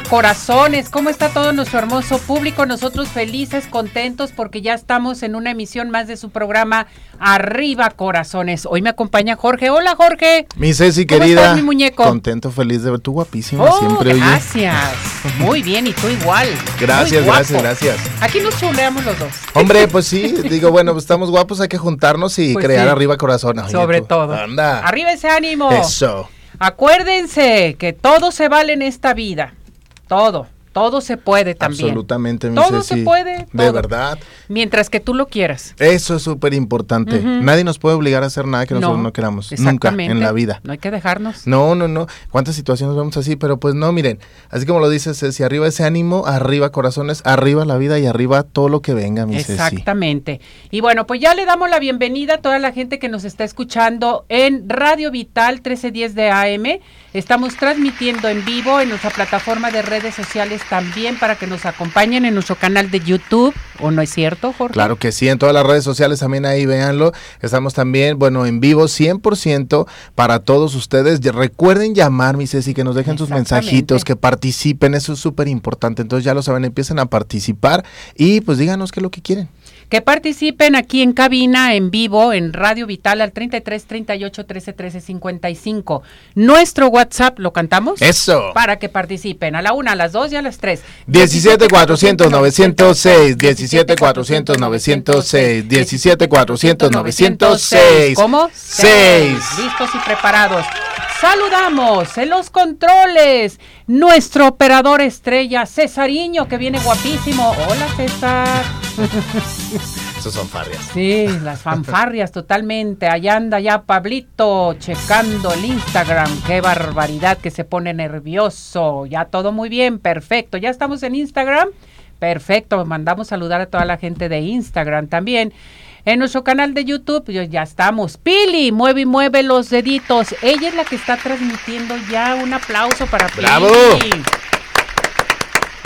Corazones. ¿Cómo está todo nuestro hermoso público? Nosotros felices, contentos porque ya estamos en una emisión más de su programa Arriba Corazones. Hoy me acompaña Jorge. Hola Jorge. Mi Ceci querida. mi muñeco? Contento, feliz de ver tu guapísima oh, siempre. Gracias. Muy bien y tú igual. Gracias, gracias, gracias. Aquí nos chuleamos los dos. Hombre, pues sí, digo, bueno, pues estamos guapos, hay que juntarnos y pues crear Arriba Corazones. Sobre todo. Anda. Arriba ese ánimo. Eso. Acuérdense que todo se vale en esta vida. Todo. Todo se puede también. Absolutamente, mi Todo se puede. De verdad. Mientras que tú lo quieras. Eso es súper importante. Nadie nos puede obligar a hacer nada que nosotros no, queramos. Nunca en la vida. No hay que dejarnos. No, no, no. ¿Cuántas situaciones vemos así? Pero pues no, miren. Así como lo dices, si arriba ese ánimo, arriba corazones, arriba la vida y arriba todo lo que venga, mi Exactamente. Y bueno, pues ya le damos la bienvenida a toda la gente que nos está escuchando en Radio Vital 1310 de AM. Estamos transmitiendo en vivo en nuestra plataforma de redes sociales también para que nos acompañen en nuestro canal de YouTube, ¿o no es cierto, Jorge? Claro que sí, en todas las redes sociales también ahí véanlo. Estamos también, bueno, en vivo 100% para todos ustedes. Recuerden llamar, mi Ceci, que nos dejen sus mensajitos, que participen, eso es súper importante. Entonces ya lo saben, empiecen a participar y pues díganos qué es lo que quieren que participen aquí en cabina, en vivo, en Radio Vital al 33 38 13 13 55. Nuestro WhatsApp, ¿lo cantamos? Eso. Para que participen a la una, a las dos y a las tres. 17 400 906, 17 400 906, 17 400 906. ¿Cómo? 6. Listos y preparados. Saludamos en los controles nuestro operador estrella Cesariño que viene guapísimo. Hola César. Esas son fanfarrias. Sí, las fanfarrias totalmente. Allá anda ya Pablito checando el Instagram. Qué barbaridad que se pone nervioso. Ya todo muy bien, perfecto. Ya estamos en Instagram. Perfecto, mandamos saludar a toda la gente de Instagram también. En nuestro canal de YouTube pues, ya estamos. Pili, mueve y mueve los deditos. Ella es la que está transmitiendo ya. Un aplauso para Pili. ¡Bravo!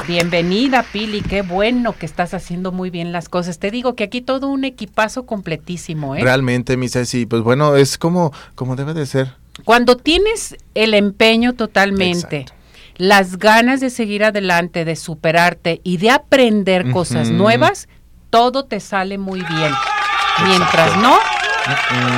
Bienvenida, Pili. Qué bueno que estás haciendo muy bien las cosas. Te digo que aquí todo un equipazo completísimo, ¿eh? Realmente, mi Ceci, pues bueno, es como, como debe de ser. Cuando tienes el empeño totalmente, las ganas de seguir adelante, de superarte y de aprender cosas nuevas, todo te sale muy bien. Mientras no,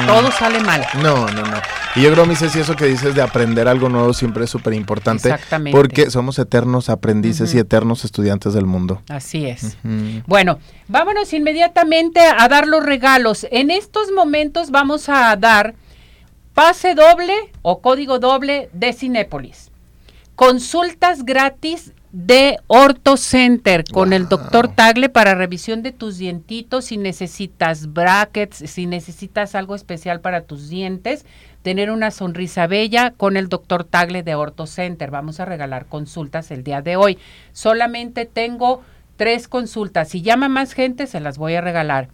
todo sale mal. No, no, no. Y yo creo, mi Ceci, eso que dices de aprender algo nuevo siempre es súper importante. Exactamente. Porque somos eternos aprendices y eternos estudiantes del mundo. Así es. Bueno, vámonos inmediatamente a dar los regalos. En estos momentos vamos a dar pase doble o código doble de Cinépolis. Consultas gratis de Orto Center con el doctor Tagle para revisión de tus dientitos, si necesitas brackets, si necesitas algo especial para tus dientes, tener una sonrisa bella con el doctor Tagle de Orto Center. Vamos a regalar consultas el día de hoy. Solamente tengo tres consultas. Si llama más gente, se las voy a regalar.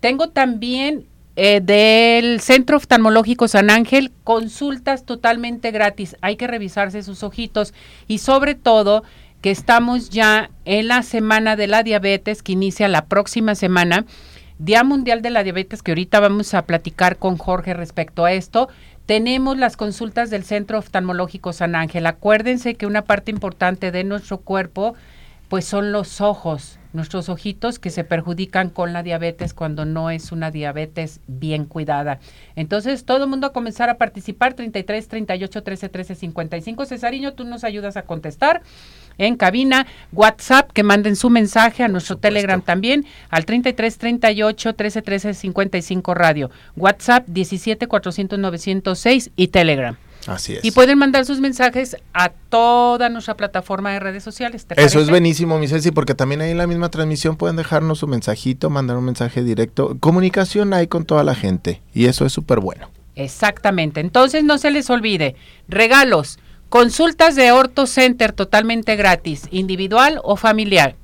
Tengo también eh, del Centro Oftalmológico San Ángel, consultas totalmente gratis. Hay que revisarse sus ojitos y sobre todo que estamos ya en la semana de la diabetes que inicia la próxima semana, Día Mundial de la Diabetes, que ahorita vamos a platicar con Jorge respecto a esto. Tenemos las consultas del Centro Oftalmológico San Ángel. Acuérdense que una parte importante de nuestro cuerpo, pues son los ojos, nuestros ojitos que se perjudican con la diabetes cuando no es una diabetes bien cuidada. Entonces, todo el mundo a comenzar a participar, 33, 38, 13, 13, 55. Cesariño, tú nos ayudas a contestar en cabina, WhatsApp, que manden su mensaje a nuestro Telegram también, al 33 38 13 13 55 radio, WhatsApp 17 400 906 y Telegram. Así es. Y pueden mandar sus mensajes a toda nuestra plataforma de redes sociales. Eso es buenísimo, mi Ceci, porque también ahí en la misma transmisión pueden dejarnos su mensajito, mandar un mensaje directo. Comunicación hay con toda la gente y eso es súper bueno. Exactamente. Entonces no se les olvide, regalos, consultas de Orto Center totalmente gratis, individual o familiar.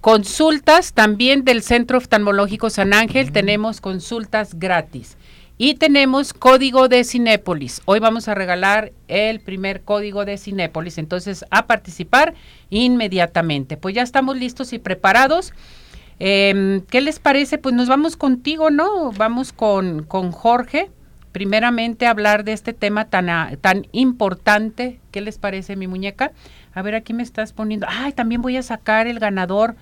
Consultas también del Centro Oftalmológico San Ángel, tenemos consultas gratis. Y tenemos código de Cinépolis. Hoy vamos a regalar el primer código de Cinépolis. Entonces, a participar inmediatamente. Pues ya estamos listos y preparados. Em, ¿Qué les parece? Pues nos vamos contigo, ¿no? Vamos con, con Jorge. Primeramente hablar de este tema tan, tan importante. ¿Qué les parece, mi muñeca? A ver, aquí me estás poniendo. Ay, también voy a sacar el ganador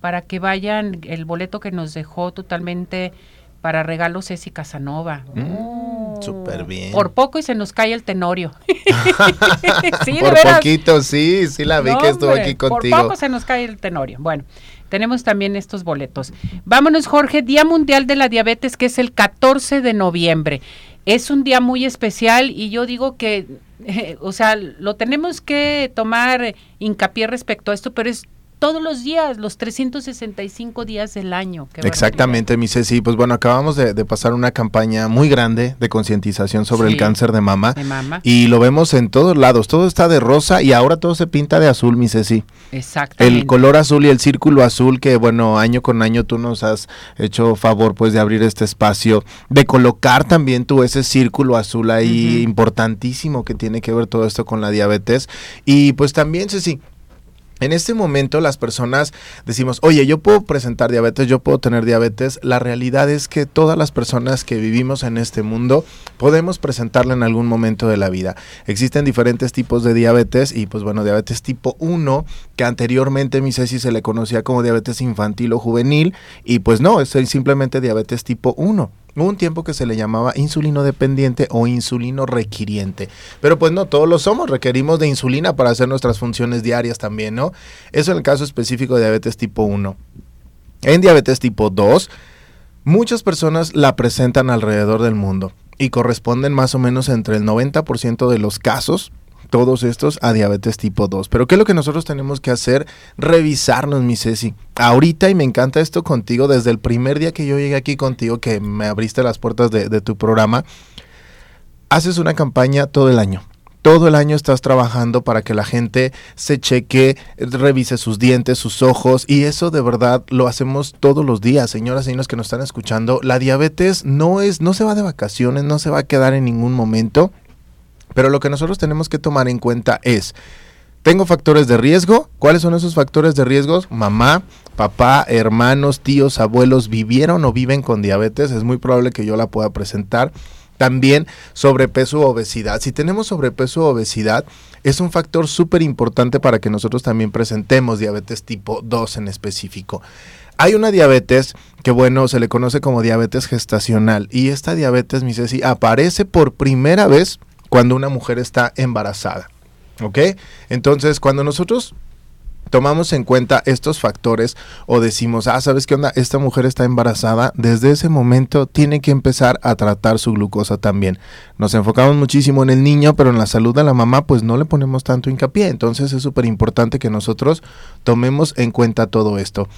para que vayan el boleto que nos dejó totalmente para regalos Ceci Casanova. Mm, Súper bien. Por poco y se nos cae el tenorio. sí, por poquito, sí, sí la vi que estuvo aquí contigo. Por poco se nos cae el tenorio. Bueno, tenemos también estos boletos. Vámonos, Jorge, Día Mundial de la Diabetes, que es el 14 de noviembre. Es un día muy especial y yo digo que, o sea, lo tenemos que tomar hincapié respecto a esto, pero es todos los días, los 365 días del año. Exactamente, mi Ceci. Pues bueno, acabamos de, pasar una campaña muy grande de concientización sobre el cáncer de mama, Y lo vemos en todos lados. Todo está de rosa y ahora todo se pinta de azul, mi Ceci. Exactamente. El color azul y el círculo azul que, bueno, año con año tú nos has hecho favor, pues, de abrir este espacio, de colocar también tú ese círculo azul ahí importantísimo que tiene que ver todo esto con la diabetes. Y pues también, Ceci, en este momento las personas decimos, oye, yo puedo presentar diabetes, yo puedo tener diabetes. La realidad es que todas las personas que vivimos en este mundo podemos presentarla en algún momento de la vida. Existen diferentes tipos de diabetes y pues bueno, diabetes tipo 1, que anteriormente mi Ceci se le conocía como diabetes infantil o juvenil y pues no, es simplemente diabetes tipo 1. Un tiempo que se le llamaba insulino dependiente o insulino requiriente. Pero pues no, todos lo somos, requerimos de insulina para hacer nuestras funciones diarias también, ¿no? Eso en el caso específico de diabetes tipo 1. En diabetes tipo 2, muchas personas la presentan alrededor del mundo y corresponden más o menos entre el 90% de los casos todos estos a diabetes tipo 2. Pero ¿qué es lo que nosotros tenemos que hacer? Revisarnos, mi Ceci. Ahorita, y me encanta esto contigo, desde el primer día que yo llegué aquí contigo, que me abriste las puertas de, de tu programa, haces una campaña todo el año todo el año estás trabajando para que la gente se cheque, revise sus dientes, sus ojos y eso de verdad lo hacemos todos los días, señoras y señores que nos están escuchando. La diabetes no es no se va de vacaciones, no se va a quedar en ningún momento. Pero lo que nosotros tenemos que tomar en cuenta es, ¿tengo factores de riesgo? ¿Cuáles son esos factores de riesgo? Mamá, papá, hermanos, tíos, abuelos vivieron o viven con diabetes. Es muy probable que yo la pueda presentar. También sobrepeso o obesidad. Si tenemos sobrepeso o obesidad, es un factor súper importante para que nosotros también presentemos diabetes tipo 2 en específico. Hay una diabetes que, bueno, se le conoce como diabetes gestacional. Y esta diabetes, mi Ceci, aparece por primera vez cuando una mujer está embarazada. ¿Ok? Entonces, cuando nosotros tomamos en cuenta estos factores o decimos, ah, ¿sabes qué onda? Esta mujer está embarazada, desde ese momento tiene que empezar a tratar su glucosa también. Nos enfocamos muchísimo en el niño, pero en la salud de la mamá pues no le ponemos tanto hincapié. Entonces es súper importante que nosotros tomemos en cuenta todo esto.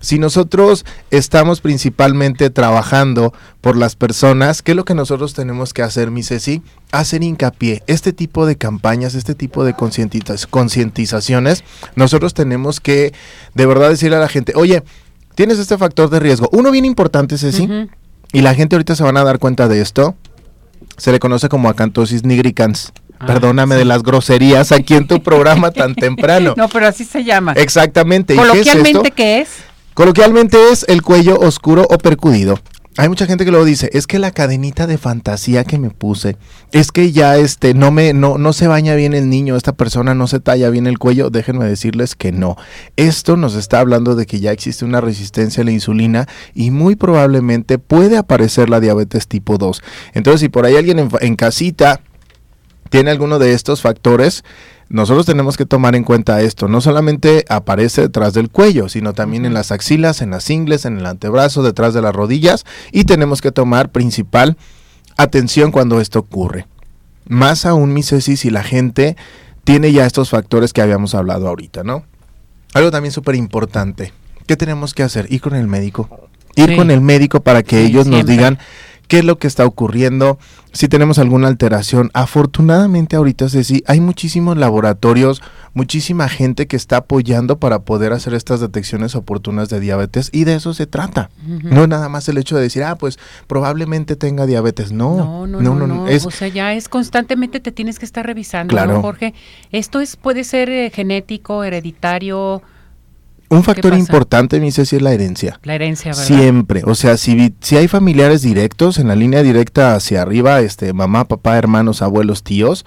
Si nosotros estamos principalmente trabajando por las personas, ¿qué es lo que nosotros tenemos que hacer, mi Ceci? Hacer hincapié. Este tipo de campañas, este tipo de concientizaciones, nosotros tenemos que de verdad decirle a la gente, oye, tienes este factor de riesgo. Uno bien importante, Ceci, y la gente ahorita se van a dar cuenta de esto, se le conoce como acantosis nigricans. Ah, Perdóname de las groserías aquí en tu programa tan temprano. No, pero así se llama. Exactamente. Coloquialmente, ¿qué es? Coloquialmente es el cuello oscuro o percudido. Hay mucha gente que luego dice, es que la cadenita de fantasía que me puse, es que ya este no me no no se baña bien el niño, esta persona no se talla bien el cuello, déjenme decirles que no. Esto nos está hablando de que ya existe una resistencia a la insulina y muy probablemente puede aparecer la diabetes tipo 2. Entonces, si por ahí alguien en, en casita tiene alguno de estos factores, nosotros tenemos que tomar en cuenta esto. No solamente aparece detrás del cuello, sino también en las axilas, en las ingles, en el antebrazo, detrás de las rodillas. Y tenemos que tomar principal atención cuando esto ocurre. Más aún, mi Ceci, si la gente tiene ya estos factores que habíamos hablado ahorita, ¿no? Algo también súper importante. ¿Qué tenemos que hacer? Ir con el médico. Ir con el médico para que ellos nos digan qué es lo que está ocurriendo, si tenemos alguna alteración. Afortunadamente ahorita, Ceci, hay muchísimos laboratorios, muchísima gente que está apoyando para poder hacer estas detecciones oportunas de diabetes y de eso se trata. No nada más el hecho de decir, ah, pues probablemente tenga diabetes. No, no, no, no. o sea, ya es constantemente te tienes que estar revisando, claro. Jorge? Esto es puede ser eh, genético, hereditario, un factor importante, mi Ceci, es la herencia. La herencia, ¿verdad? Siempre. O sea, si, si hay familiares directos, en la línea directa hacia arriba, este, mamá, papá, hermanos, abuelos, tíos,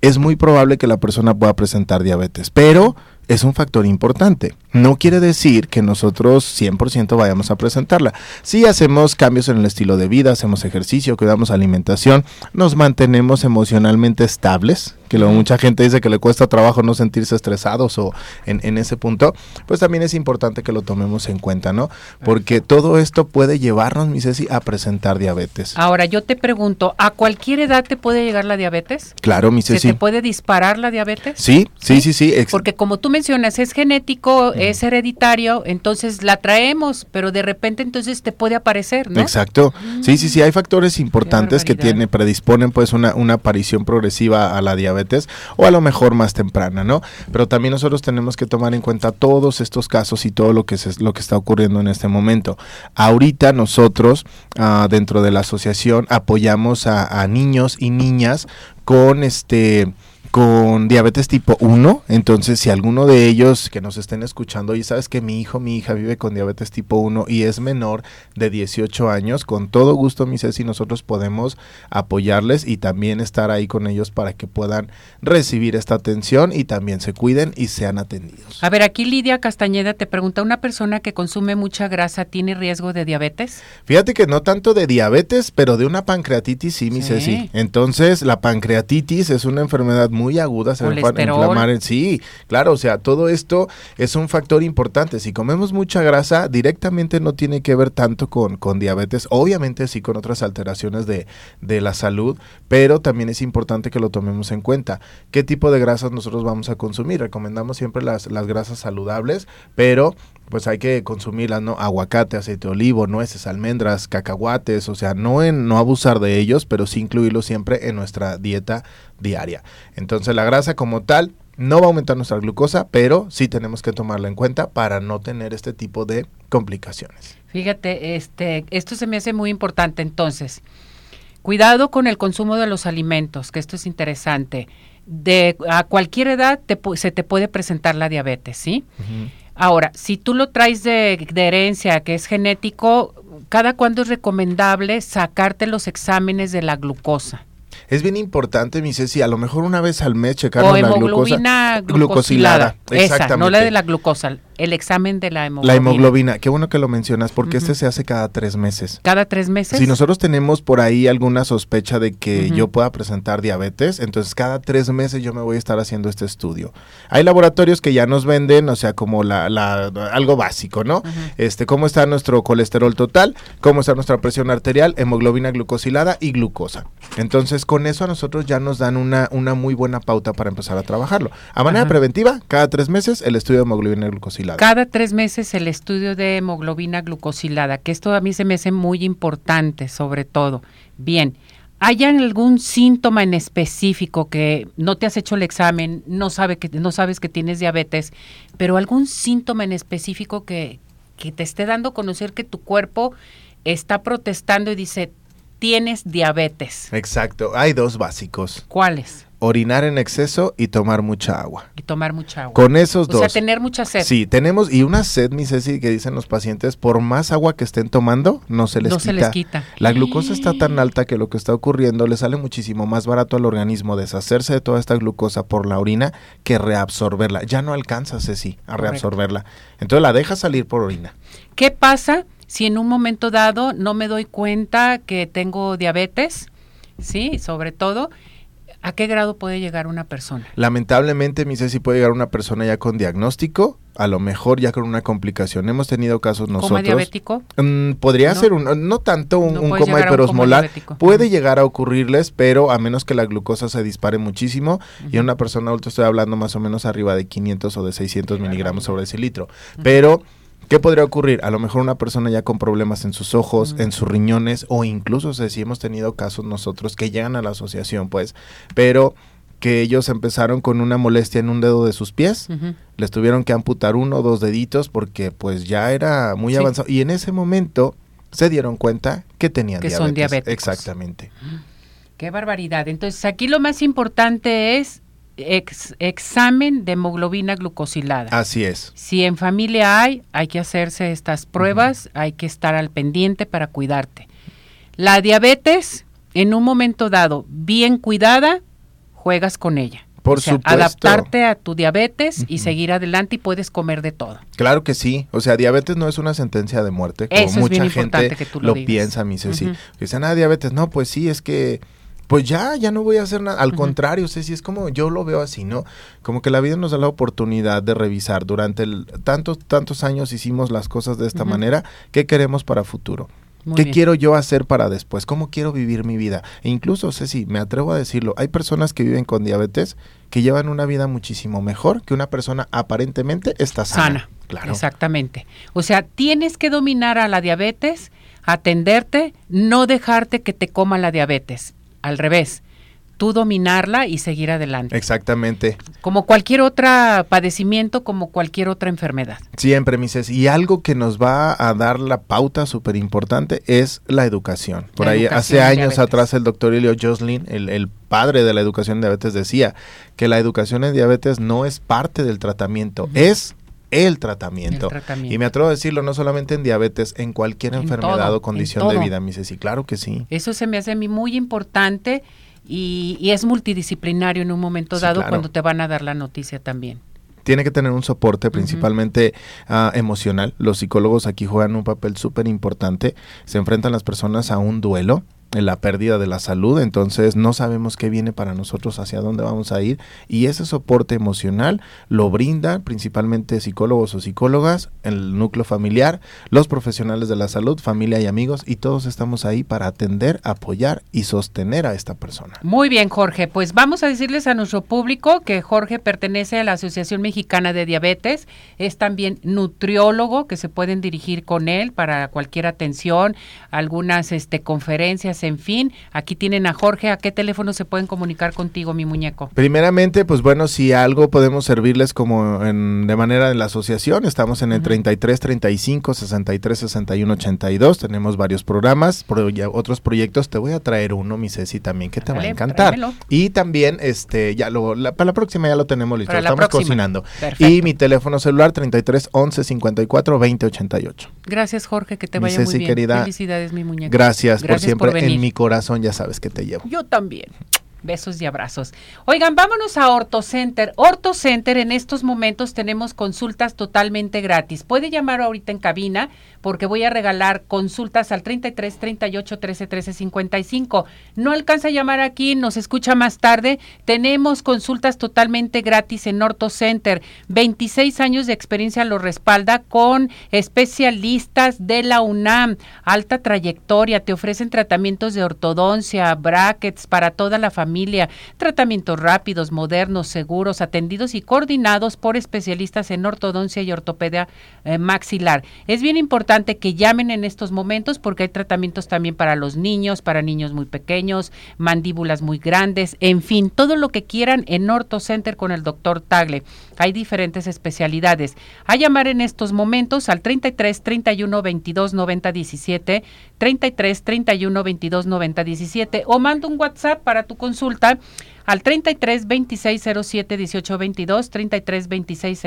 es muy probable que la persona pueda presentar diabetes. Pero es un factor importante. No quiere decir que nosotros 100% vayamos a presentarla. Si hacemos cambios en el estilo de vida, hacemos ejercicio, cuidamos alimentación, nos mantenemos emocionalmente estables, que lo, mucha gente dice que le cuesta trabajo no sentirse estresados o en, ese punto, pues también es importante que lo tomemos en cuenta, ¿no? Porque todo esto puede llevarnos, mi Ceci, a presentar diabetes. Ahora, yo te pregunto, ¿a cualquier edad te puede llegar la diabetes? Claro, mi Ceci. ¿Se te puede disparar la diabetes? Sí, sí, sí, sí. Porque como tú mencionas, es genético, es hereditario, entonces la traemos, pero de repente entonces te puede aparecer, ¿no? Exacto. Sí, sí, sí, hay factores importantes que tiene, predisponen pues una, una aparición progresiva a la diabetes o a lo mejor más temprana, ¿no? Pero también nosotros tenemos que tomar en cuenta todos estos casos y todo lo que, es lo que está ocurriendo en este momento. Ahorita nosotros ah, dentro de la asociación apoyamos a, a niños y niñas con este con diabetes tipo 1. Entonces, si alguno de ellos que nos estén escuchando, y sabes que mi hijo, mi hija vive con diabetes tipo 1 y es menor de 18 años, con todo gusto, mi Ceci, nosotros podemos apoyarles y también estar ahí con ellos para que puedan recibir esta atención y también se cuiden y sean atendidos. A ver, aquí Lidia Castañeda te pregunta, ¿una persona que consume mucha grasa tiene riesgo de diabetes? Fíjate que no tanto de diabetes, pero de una pancreatitis sí, mi Ceci. Entonces, la pancreatitis es una enfermedad muy agudas, se inflamar. En, sí, claro, o sea, todo esto es un factor importante. Si comemos mucha grasa, directamente no tiene que ver tanto con, con diabetes, obviamente sí con otras alteraciones de, de la salud, pero también es importante que lo tomemos en cuenta. ¿Qué tipo de grasas nosotros vamos a consumir? Recomendamos siempre las, las grasas saludables, pero pues hay que consumirlas, ¿no? Aguacate, aceite de olivo, nueces, almendras, cacahuates, o sea, no en no abusar de ellos, pero sí incluirlos siempre en nuestra dieta diaria. Entonces, la grasa como tal no va a aumentar nuestra glucosa, pero sí tenemos que tomarla en cuenta para no tener este tipo de complicaciones. Fíjate, este, esto se me hace muy importante entonces. Cuidado con el consumo de los alimentos, que esto es interesante. De a cualquier edad se te puede presentar la diabetes, ¿sí? Ahora, si tú lo traes de, herencia, que es genético, ¿cada cuándo es recomendable sacarte los exámenes de la glucosa? Es bien importante, mi Ceci, a lo mejor una vez al mes checar la glucosa. glucosilada. Esa, no la de la glucosa, el examen de la hemoglobina. La hemoglobina, qué bueno que lo mencionas, porque este se hace cada tres meses. ¿Cada tres meses? Si nosotros tenemos por ahí alguna sospecha de que yo pueda presentar diabetes, entonces cada tres meses yo me voy a estar haciendo este estudio. Hay laboratorios que ya nos venden, o sea, como la, la algo básico, ¿no? Este, cómo está nuestro colesterol total, cómo está nuestra presión arterial, hemoglobina glucosilada y glucosa. Entonces, con eso a nosotros ya nos dan una, una muy buena pauta para empezar a trabajarlo. A manera preventiva, cada tres meses el estudio de hemoglobina glucosilada. Cada tres meses el estudio de hemoglobina glucosilada, que esto a mí se me hace muy importante, sobre todo. Bien, ¿hay algún síntoma en específico que no te has hecho el examen, no, sabe que, no sabes que tienes diabetes, pero algún síntoma en específico que, que te esté dando a conocer que tu cuerpo está protestando y dice, tienes diabetes? Exacto, hay dos básicos. ¿Cuáles? Orinar en exceso y tomar mucha agua. Y tomar mucha agua. Con esos dos. O sea, tener mucha sed. Sí, tenemos, y una sed, mi Ceci, que dicen los pacientes, por más agua que estén tomando, no se les no quita. se les quita. La glucosa está tan alta que lo que está ocurriendo le sale muchísimo más barato al organismo deshacerse de toda esta glucosa por la orina que reabsorberla. Ya no alcanza, Ceci, a reabsorberla. Entonces la deja salir por orina. ¿Qué pasa si en un momento dado no me doy cuenta que tengo diabetes? Sí, sobre todo ¿A qué grado puede llegar una persona? Lamentablemente, mi Ceci, puede llegar una persona ya con diagnóstico, a lo mejor ya con una complicación. Hemos tenido casos nosotros. ¿Coma diabético? Mm, podría ser un, no tanto un, coma hiperosmolar. Puede llegar a ocurrirles, pero a menos que la glucosa se dispare muchísimo y una persona adulta estoy hablando más o menos arriba de 500 o de 600 miligramos sobre ese litro. Pero ¿Qué podría ocurrir? A lo mejor una persona ya con problemas en sus ojos, en sus riñones, o incluso sé si hemos tenido casos nosotros que llegan a la asociación, pues, pero que ellos empezaron con una molestia en un dedo de sus pies, les tuvieron que amputar uno o dos deditos porque pues ya era muy avanzado y en ese momento se dieron cuenta que tenían que diabetes. Son diabéticos. Exactamente. Qué barbaridad. Entonces aquí lo más importante es examen de hemoglobina glucosilada. Así es. Si en familia hay, hay que hacerse estas pruebas, hay que estar al pendiente para cuidarte. La diabetes, en un momento dado, bien cuidada, juegas con ella. Por supuesto. Adaptarte a tu diabetes y seguir adelante y puedes comer de todo. Claro que sí. O sea, diabetes no es una sentencia de muerte, como mucha gente lo, piensa, mi Ceci. Dicen, ah, diabetes. No, pues sí, es que pues ya, ya no voy a hacer nada. Al contrario, Ceci, es como yo lo veo así, ¿no? Como que la vida nos da la oportunidad de revisar. Durante el, tantos, tantos años hicimos las cosas de esta manera. ¿Qué queremos para futuro? ¿Qué quiero yo hacer para después? ¿Cómo quiero vivir mi vida? E incluso, Ceci, me atrevo a decirlo, hay personas que viven con diabetes que llevan una vida muchísimo mejor que una persona aparentemente está sana. sana. Claro. Exactamente. O sea, tienes que dominar a la diabetes, atenderte, no dejarte que te coma la diabetes al revés, tú dominarla y seguir adelante. Exactamente. Como cualquier otro padecimiento, como cualquier otra enfermedad. Siempre, Mises. Y algo que nos va a dar la pauta súper importante es la educación. Por ahí, hace años atrás, el doctor Elio Joslin, el, padre de la educación en diabetes, decía que la educación en diabetes no es parte del tratamiento, es el tratamiento. Y me atrevo a decirlo no solamente en diabetes, en cualquier enfermedad o condición de vida, mi Ceci, claro que sí. Eso se me hace a mí muy importante y, es multidisciplinario en un momento dado cuando te van a dar la noticia también tiene que tener un soporte principalmente ah, emocional. Los psicólogos aquí juegan un papel súper importante. Se enfrentan las personas a un duelo la pérdida de la salud, entonces no sabemos qué viene para nosotros, hacia dónde vamos a ir y ese soporte emocional lo brindan principalmente psicólogos o psicólogas, el núcleo familiar, los profesionales de la salud, familia y amigos y todos estamos ahí para atender, apoyar y sostener a esta persona. Muy bien, Jorge, pues vamos a decirles a nuestro público que Jorge pertenece a la Asociación Mexicana de Diabetes, es también nutriólogo que se pueden dirigir con él para cualquier atención, algunas este conferencias en fin. Aquí tienen a Jorge. ¿A qué teléfono se pueden comunicar contigo, mi muñeco? Primeramente, pues bueno, si algo podemos servirles como de manera de la asociación, estamos en el 33 35 63 61 82. Tenemos varios programas, otros proyectos. Te voy a traer uno, mi Ceci, también que te va a encantar. Y también, este, ya lo, para la próxima ya lo tenemos listo. Estamos cocinando. Y mi teléfono celular 33 11 54 20 88. Gracias, Jorge, que te vaya muy bien. Felicidades, mi muñeco. Gracias, por siempre en mi corazón ya sabes que te llevo. Yo también. Besos y abrazos. Oigan, vámonos a Orto Center. Orto Center en estos momentos tenemos consultas totalmente gratis. Puede llamar ahorita en cabina porque voy a regalar consultas al 33 38 13 13 55. No alcanza a llamar aquí, nos escucha más tarde. Tenemos consultas totalmente gratis en Orto Center. 26 años de experiencia lo respalda con especialistas de la UNAM. Alta trayectoria, te ofrecen tratamientos de ortodoncia, brackets para toda la familia, tratamientos rápidos, modernos, seguros, atendidos y coordinados por especialistas en ortodoncia y ortopedia eh, maxilar. Es bien importante que llamen en estos momentos porque hay tratamientos también para los niños, para niños muy pequeños, mandíbulas muy grandes, en fin, todo lo que quieran en Orto Center con el doctor Tagle. Hay diferentes especialidades. A llamar en estos momentos al 33 31 22 90 17, 33 31 22 90 17 o manda un WhatsApp para tu consulta al 33 26 07 18 22, 33 26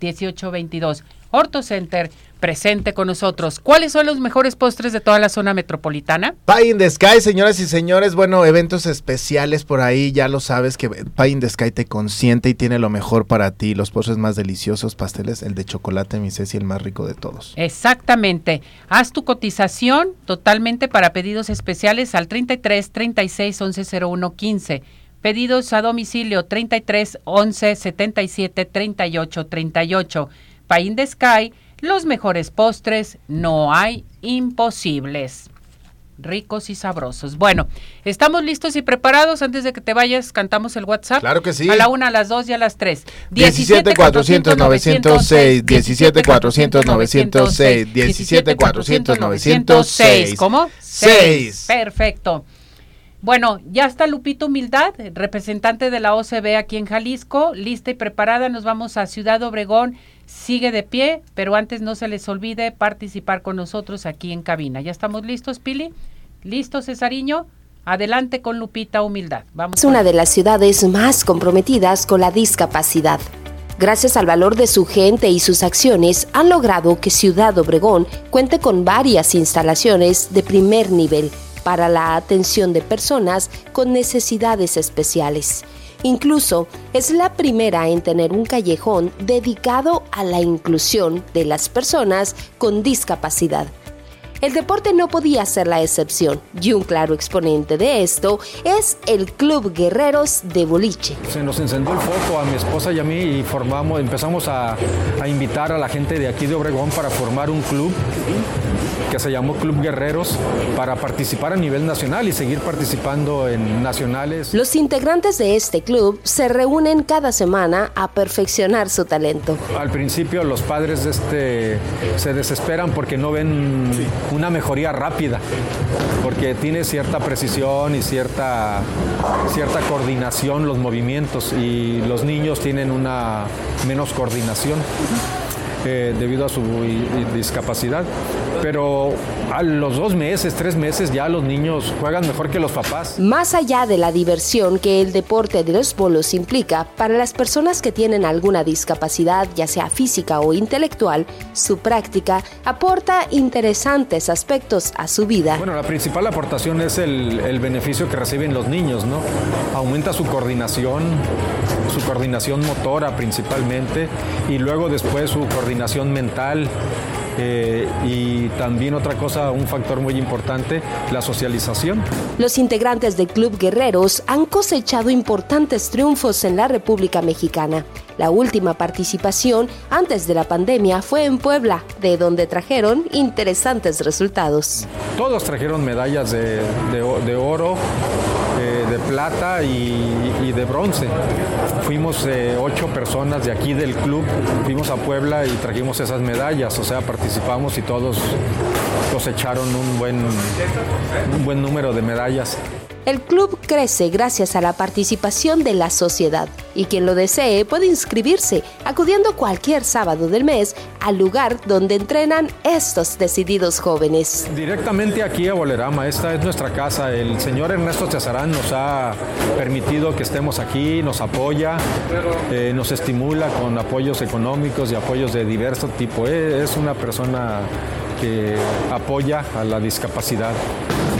07 18 22. Orto Center presente con nosotros. ¿Cuáles son los mejores postres de toda la zona metropolitana? Pie in the Sky, señoras y señores. Bueno, eventos especiales por ahí. Ya lo sabes que Pie in the Sky te consiente y tiene lo mejor para ti. Los postres más deliciosos, pasteles, el de chocolate, mi Ceci, el más rico de todos. Exactamente. Haz tu cotización totalmente para pedidos especiales al 33 36 11 01 15 Pedidos a domicilio 33 11 77 38 38. Pain de Sky, los mejores postres, no hay imposibles ricos y sabrosos. Bueno, estamos listos y preparados. Antes de que te vayas, cantamos el WhatsApp. Claro que sí. A la una, a las dos y a las tres. 17 400 906, 17 400 906, 17 400 906. ¿Cómo? 6. Perfecto. Bueno, ya está Lupito Humildad, representante de la OCB aquí en Jalisco, lista y preparada. Nos vamos a Ciudad Obregón. Sigue de pie, pero antes no se les olvide participar con nosotros aquí en cabina. ¿Ya estamos listos, Pili? ¿Listo, Cesariño? Adelante con Lupita Humildad. Vamos es una de las ciudades más comprometidas con la discapacidad. Gracias al valor de su gente y sus acciones, han logrado que Ciudad Obregón cuente con varias instalaciones de primer nivel para la atención de personas con necesidades especiales. Incluso es la primera en tener un callejón dedicado a la inclusión de las personas con discapacidad. El deporte no podía ser la excepción y un claro exponente de esto es el Club Guerreros de Boliche. Se nos encendió el foco a mi esposa y a mí y formamos, empezamos a, a invitar a la gente de aquí de Obregón para formar un club que se llamó Club Guerreros para participar a nivel nacional y seguir participando en nacionales. Los integrantes de este club se reúnen cada semana a perfeccionar su talento. Al principio los padres de este se desesperan porque no ven una mejoría rápida, porque tiene cierta precisión y cierta, cierta coordinación los movimientos y los niños tienen una menos coordinación. Eh, debido a su discapacidad. Pero a los dos meses, tres meses ya los niños juegan mejor que los papás. Más allá de la diversión que el deporte de los bolos implica, para las personas que tienen alguna discapacidad, ya sea física o intelectual, su práctica aporta interesantes aspectos a su vida. Bueno, la principal aportación es el, el beneficio que reciben los niños, ¿no? Aumenta su coordinación, su coordinación motora principalmente, y luego después su coordinación coordinación mental eh, y también otra cosa, un factor muy importante, la socialización. Los integrantes del Club Guerreros han cosechado importantes triunfos en la República Mexicana. La última participación antes de la pandemia fue en Puebla, de donde trajeron interesantes resultados. Todos trajeron medallas de, de oro, de plata y, de bronce. Fuimos eh, ocho personas de aquí del club, fuimos a Puebla y trajimos esas medallas, o sea, participamos y todos cosecharon un buen, un buen número de medallas. El club crece gracias a la participación de la sociedad y quien lo desee puede inscribirse acudiendo cualquier sábado del mes al lugar donde entrenan estos decididos jóvenes. Directamente aquí a Bolerama, esta es nuestra casa. El señor Ernesto Cesarán nos ha permitido que estemos aquí, nos apoya, eh, nos estimula con apoyos económicos y apoyos de diverso tipo. Es una persona que apoya a la discapacidad.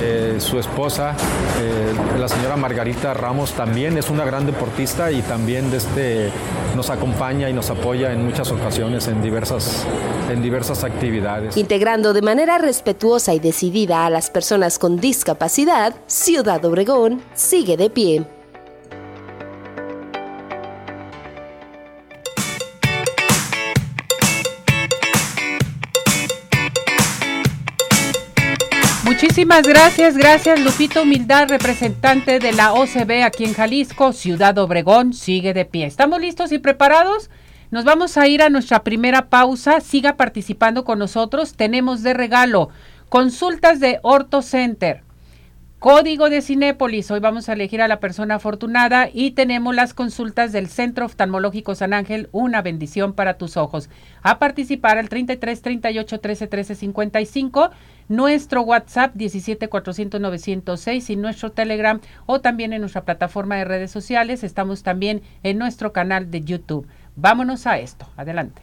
Eh, su esposa, eh, la señora Margarita Ramos, también es una gran deportista y también desde, nos acompaña y nos apoya en muchas ocasiones en diversas, en diversas actividades. Integrando de manera respetuosa y decidida a las personas con discapacidad, Ciudad Obregón sigue de pie. Muchísimas gracias, gracias Lupito Humildad, representante de la OCB aquí en Jalisco, Ciudad Obregón, sigue de pie. ¿Estamos listos y preparados? Nos vamos a ir a nuestra primera pausa, siga participando con nosotros, tenemos de regalo consultas de Orto Center, Código de Cinépolis, hoy vamos a elegir a la persona afortunada y tenemos las consultas del Centro Oftalmológico San Ángel, una bendición para tus ojos. A participar al 33 38 13 13 55, nuestro WhatsApp 17 400 906 y nuestro Telegram o también en nuestra plataforma de redes sociales. Estamos también en nuestro canal de YouTube. Vámonos a esto. Adelante.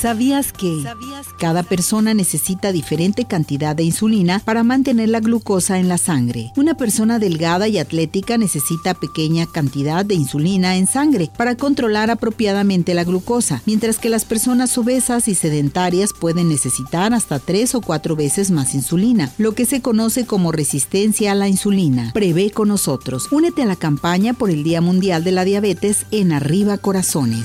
¿Sabías que cada persona necesita diferente cantidad de insulina para mantener la glucosa en la sangre? Una persona delgada y atlética necesita pequeña cantidad de insulina en sangre para controlar apropiadamente la glucosa, mientras que las personas obesas y sedentarias pueden necesitar hasta tres o cuatro veces más insulina, lo que se conoce como resistencia a la insulina. Prevé con nosotros. Únete a la campaña por el Día Mundial de la Diabetes en Arriba Corazones.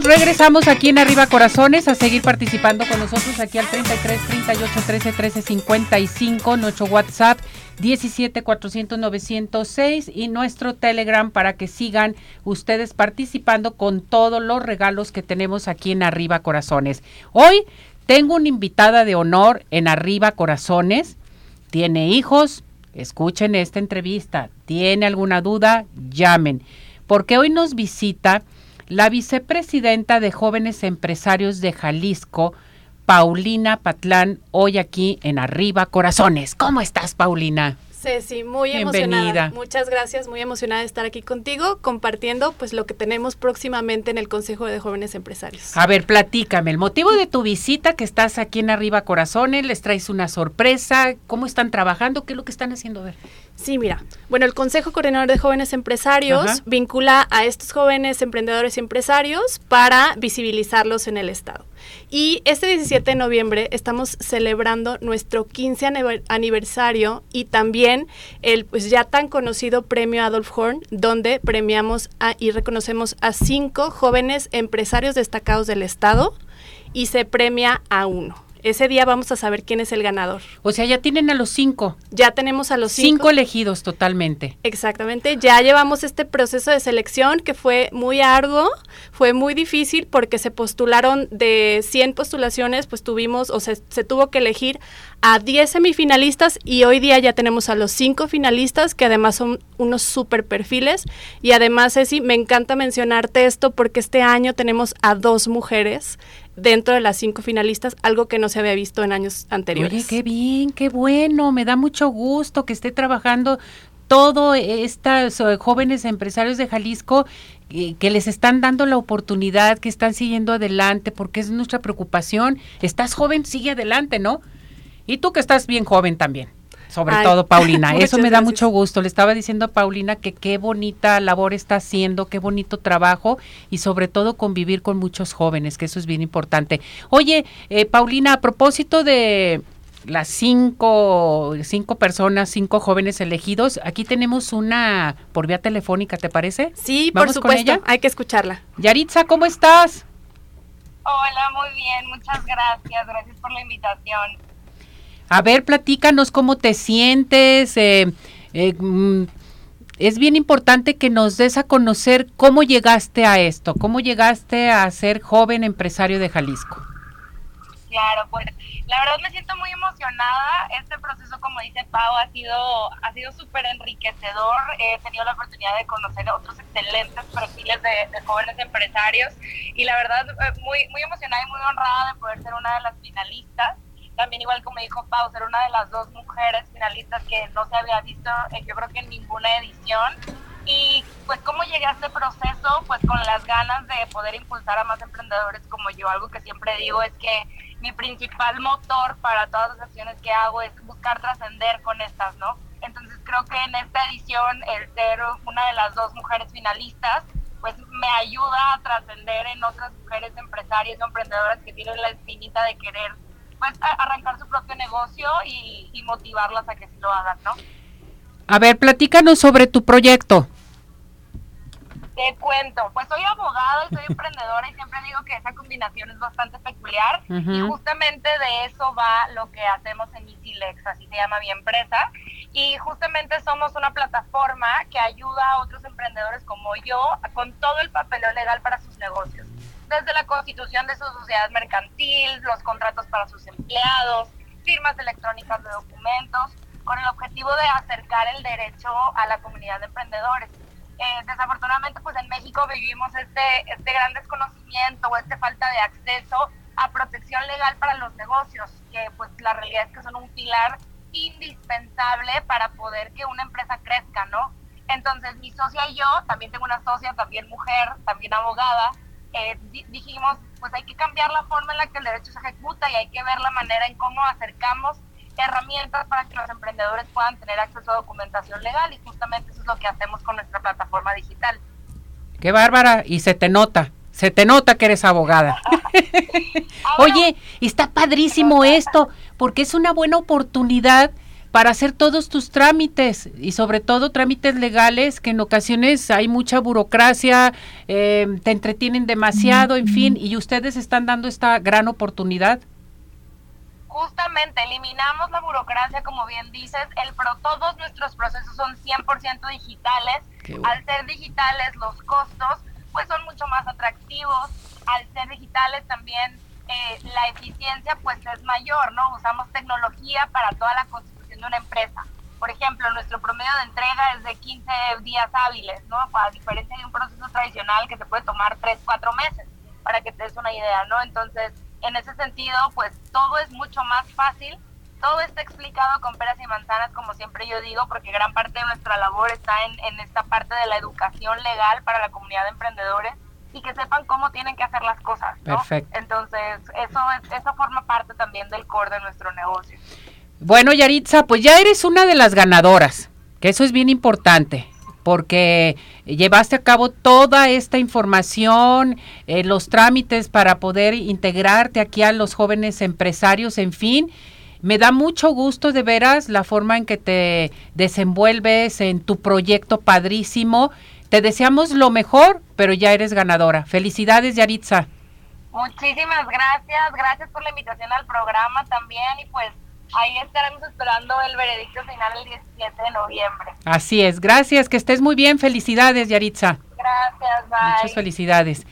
Regresamos aquí en Arriba Corazones a seguir participando con nosotros aquí al 33 38 13 13 55, nuestro WhatsApp 17 400 906 y nuestro Telegram para que sigan ustedes participando con todos los regalos que tenemos aquí en Arriba Corazones. Hoy tengo una invitada de honor en Arriba Corazones. Tiene hijos, escuchen esta entrevista. ¿Tiene alguna duda? Llamen. Porque hoy nos visita la vicepresidenta de Jóvenes Empresarios de Jalisco, Paulina Patlán, hoy aquí en Arriba Corazones. ¿Cómo estás, Paulina? Ceci, muy emocionada. Muchas gracias, muy emocionada de estar aquí contigo compartiendo pues lo que tenemos próximamente en el Consejo de Jóvenes Empresarios. A ver, platícame, el motivo de tu visita que estás aquí en Arriba Corazones, les traes una sorpresa, ¿cómo están trabajando? ¿Qué es lo que están haciendo? A ver. Sí, mira. Bueno, el Consejo Coordinador de Jóvenes Empresarios vincula a estos jóvenes emprendedores y empresarios para visibilizarlos en el Estado. Y este 17 de noviembre estamos celebrando nuestro 15 aniversario y también el pues ya tan conocido premio Adolf Horn, donde premiamos y reconocemos a cinco jóvenes empresarios destacados del Estado y se premia a uno. Ese día vamos a saber quién es el ganador. O sea, ya tienen a los cinco. Ya tenemos a los cinco. Cinco elegidos totalmente. Exactamente. Ya llevamos este proceso de selección que fue muy arduo, fue muy difícil porque se postularon de 100 postulaciones, pues tuvimos, o se, se tuvo que elegir a 10 semifinalistas y hoy día ya tenemos a los cinco finalistas que además son unos super perfiles y además Ceci, me encanta mencionarte esto porque este año tenemos a dos mujeres dentro de las cinco finalistas, algo que no se había visto en años anteriores. Oye, qué bien, qué bueno, me da mucho gusto que esté trabajando todo estos eh, jóvenes empresarios de Jalisco eh, que les están dando la oportunidad, que están siguiendo adelante, porque es nuestra preocupación. Estás joven, sigue adelante, ¿no? Y tú que estás bien joven también. Sobre todo Paulina. Eso me da mucho gusto. Le estaba diciendo a Paulina que qué bonita labor está haciendo, qué bonito trabajo y sobre todo convivir con muchos jóvenes, que eso es bien importante. Oye, eh, Paulina, a propósito de las cinco, cinco personas, cinco jóvenes elegidos, aquí tenemos una por vía telefónica, ¿te parece? Sí, por supuesto, hay que escucharla. Yaritza, ¿cómo estás? Hola, muy bien, muchas gracias, gracias por la invitación. A ver, platícanos cómo te sientes. Eh, eh, mm, es bien importante que nos des a conocer cómo llegaste a esto, cómo llegaste a ser joven empresario de Jalisco. Claro, pues la verdad me siento muy emocionada. Este proceso, como dice Pau, ha sido ha sido súper enriquecedor. He tenido la oportunidad de conocer otros excelentes perfiles de, de, jóvenes empresarios y la verdad eh, muy muy emocionada y muy honrada de poder ser una de las finalistas. También igual como dijo Pau, ser una de las dos mujeres finalistas que no se había visto, eh, yo creo que en ninguna edición. Y pues cómo llegué a este proceso, pues con las ganas de poder impulsar a más emprendedores como yo. Algo que siempre digo es que mi principal motor para todas las acciones que hago es buscar trascender con estas, ¿no? Entonces creo que en esta edición el ser una de las dos mujeres finalistas, pues me ayuda a trascender en otras mujeres empresarias o emprendedoras que tienen la espinita de querer pues arrancar su propio negocio y, y motivarlas a que sí lo hagan, ¿no? A ver, platícanos sobre tu proyecto. Te cuento, pues soy abogada y soy emprendedora y siempre digo que esa combinación es bastante peculiar y justamente de eso va lo que hacemos en EasyLex, así se llama mi empresa y justamente somos una plataforma que ayuda a otros emprendedores como yo con todo el papeleo legal para sus negocios, desde la constitución de su sociedad mercantil, los contratos para sus empleados, firmas electrónicas de documentos, con el objetivo de acercar el derecho a la comunidad de emprendedores eh, desafortunadamente pues en México vivimos este, este gran desconocimiento o esta falta de acceso a protección legal para los negocios, que pues la realidad es que son un pilar indispensable para poder que una empresa crezca, ¿no? Entonces mi socia y yo, también tengo una socia, también mujer, también abogada, eh, dijimos, pues hay que cambiar la forma en la que el derecho se ejecuta y hay que ver la manera en cómo acercamos herramientas para que los emprendedores puedan tener acceso a documentación legal y justamente eso es lo que hacemos con nuestra plataforma digital. Qué bárbara, y se te nota, se te nota que eres abogada. Oye, está padrísimo esto, porque es una buena oportunidad para hacer todos tus trámites y sobre todo trámites legales que en ocasiones hay mucha burocracia, eh, te entretienen demasiado, en fin, y ustedes están dando esta gran oportunidad justamente eliminamos la burocracia, como bien dices, el pro, todos nuestros procesos son 100% digitales. Al ser digitales, los costos pues son mucho más atractivos. Al ser digitales también eh, la eficiencia pues es mayor, ¿no? Usamos tecnología para toda la constitución de una empresa. Por ejemplo, nuestro promedio de entrega es de 15 días hábiles, ¿no? A diferencia de un proceso tradicional que se puede tomar 3, 4 meses, para que te des una idea, ¿no? Entonces, en ese sentido, pues todo es mucho más fácil, todo está explicado con peras y manzanas, como siempre yo digo, porque gran parte de nuestra labor está en, esta parte de la educación legal para la comunidad de emprendedores y que sepan cómo tienen que hacer las cosas. Perfecto. Entonces, eso, eso forma parte también del core de nuestro negocio. Bueno, Yaritza, pues ya eres una de las ganadoras, que eso es bien importante porque llevaste a cabo toda esta información, eh, los trámites para poder integrarte aquí a los jóvenes empresarios, en fin. Me da mucho gusto de veras la forma en que te desenvuelves en tu proyecto padrísimo. Te deseamos lo mejor, pero ya eres ganadora. Felicidades, Yaritza. Muchísimas gracias, gracias por la invitación al programa también y pues ahí estaremos esperando el veredicto final el 17 de noviembre. Así es, gracias, que estés muy bien, felicidades Yaritza. Gracias, bye. Muchas felicidades.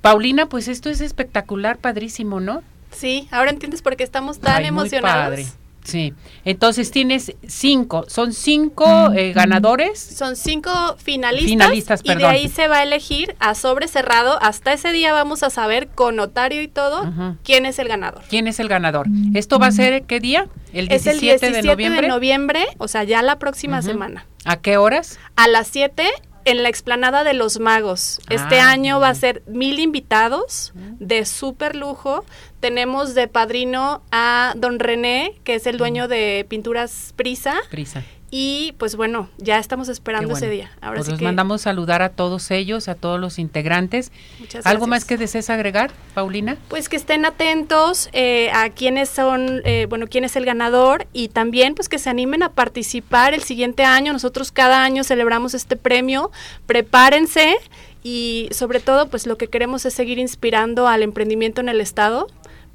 Paulina, pues esto es espectacular, padrísimo, ¿no? Sí, ahora entiendes por qué estamos tan emocionados. Sí, entonces tienes cinco, son cinco eh, ganadores. Son cinco finalistas. Finalistas, perdón. Y de ahí se va a elegir a sobre cerrado. Hasta ese día vamos a saber con notario y todo quién es el ganador. ¿Quién es el ganador? ¿Esto va a ser qué día? El 17, es el 17 de noviembre. de noviembre, o sea, ya la próxima semana. ¿A qué horas? A las 7 en la explanada de los magos. Este Ah, año va a ser mil invitados de súper lujo. Tenemos de padrino a don René, que es el dueño de Pinturas Prisa. Prisa. Y pues bueno, ya estamos esperando bueno. ese día. Ahora Pues sí los que mandamos saludar a todos ellos, a todos los integrantes. Muchas ¿Algo gracias. más que desees agregar, Paulina? pues que estén atentos eh, a quiénes son, eh, bueno, quién es el ganador y también pues que se animen a participar el siguiente año. Nosotros cada año celebramos este premio. Prepárense y sobre todo pues lo que queremos es seguir inspirando al emprendimiento en el estado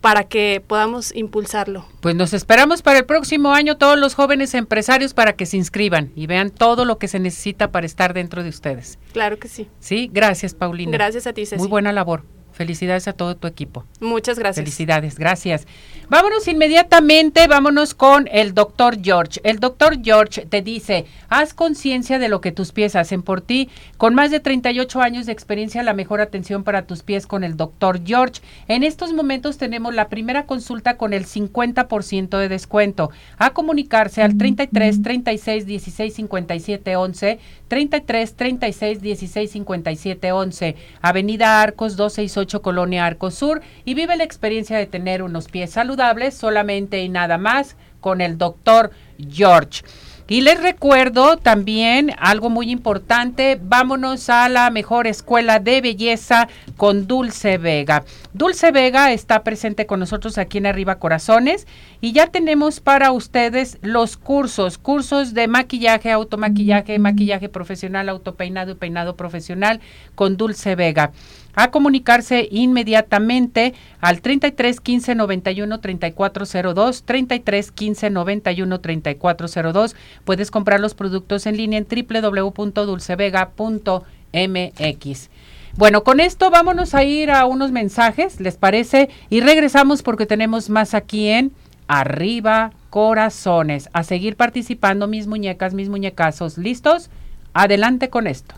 para que podamos impulsarlo. Pues nos esperamos para el próximo año todos los jóvenes empresarios para que se inscriban y vean todo lo que se necesita para estar dentro de ustedes. Claro que sí. Sí, gracias Paulina. Gracias a ti, Ceci. Muy buena labor. Felicidades a todo tu equipo. Muchas gracias. Felicidades, gracias. Vámonos inmediatamente, vámonos con el doctor George. El doctor George te dice, haz conciencia de lo que tus pies hacen por ti. Con más de 38 años de experiencia, la mejor atención para tus pies con el doctor George. En estos momentos tenemos la primera consulta con el 50% de descuento. A comunicarse al 33 36 16 57 11, 33 36 16 57 11, Avenida Arcos 268 Colonia Arcos Sur y vive la experiencia de tener unos pies saludables solamente y nada más con el doctor George. Y les recuerdo también algo muy importante, vámonos a la mejor escuela de belleza con Dulce Vega. Dulce Vega está presente con nosotros aquí en Arriba Corazones y ya tenemos para ustedes los cursos, cursos de maquillaje, automaquillaje, maquillaje profesional, autopeinado y peinado profesional con Dulce Vega a comunicarse inmediatamente al 33 15 91 3402, 33 15 91 3402. Puedes comprar los productos en línea en www.dulcevega.mx. Bueno, con esto vámonos a ir a unos mensajes, ¿les parece? Y regresamos porque tenemos más aquí en Arriba Corazones. A seguir participando mis muñecas, mis muñecazos. ¿Listos? Adelante con esto.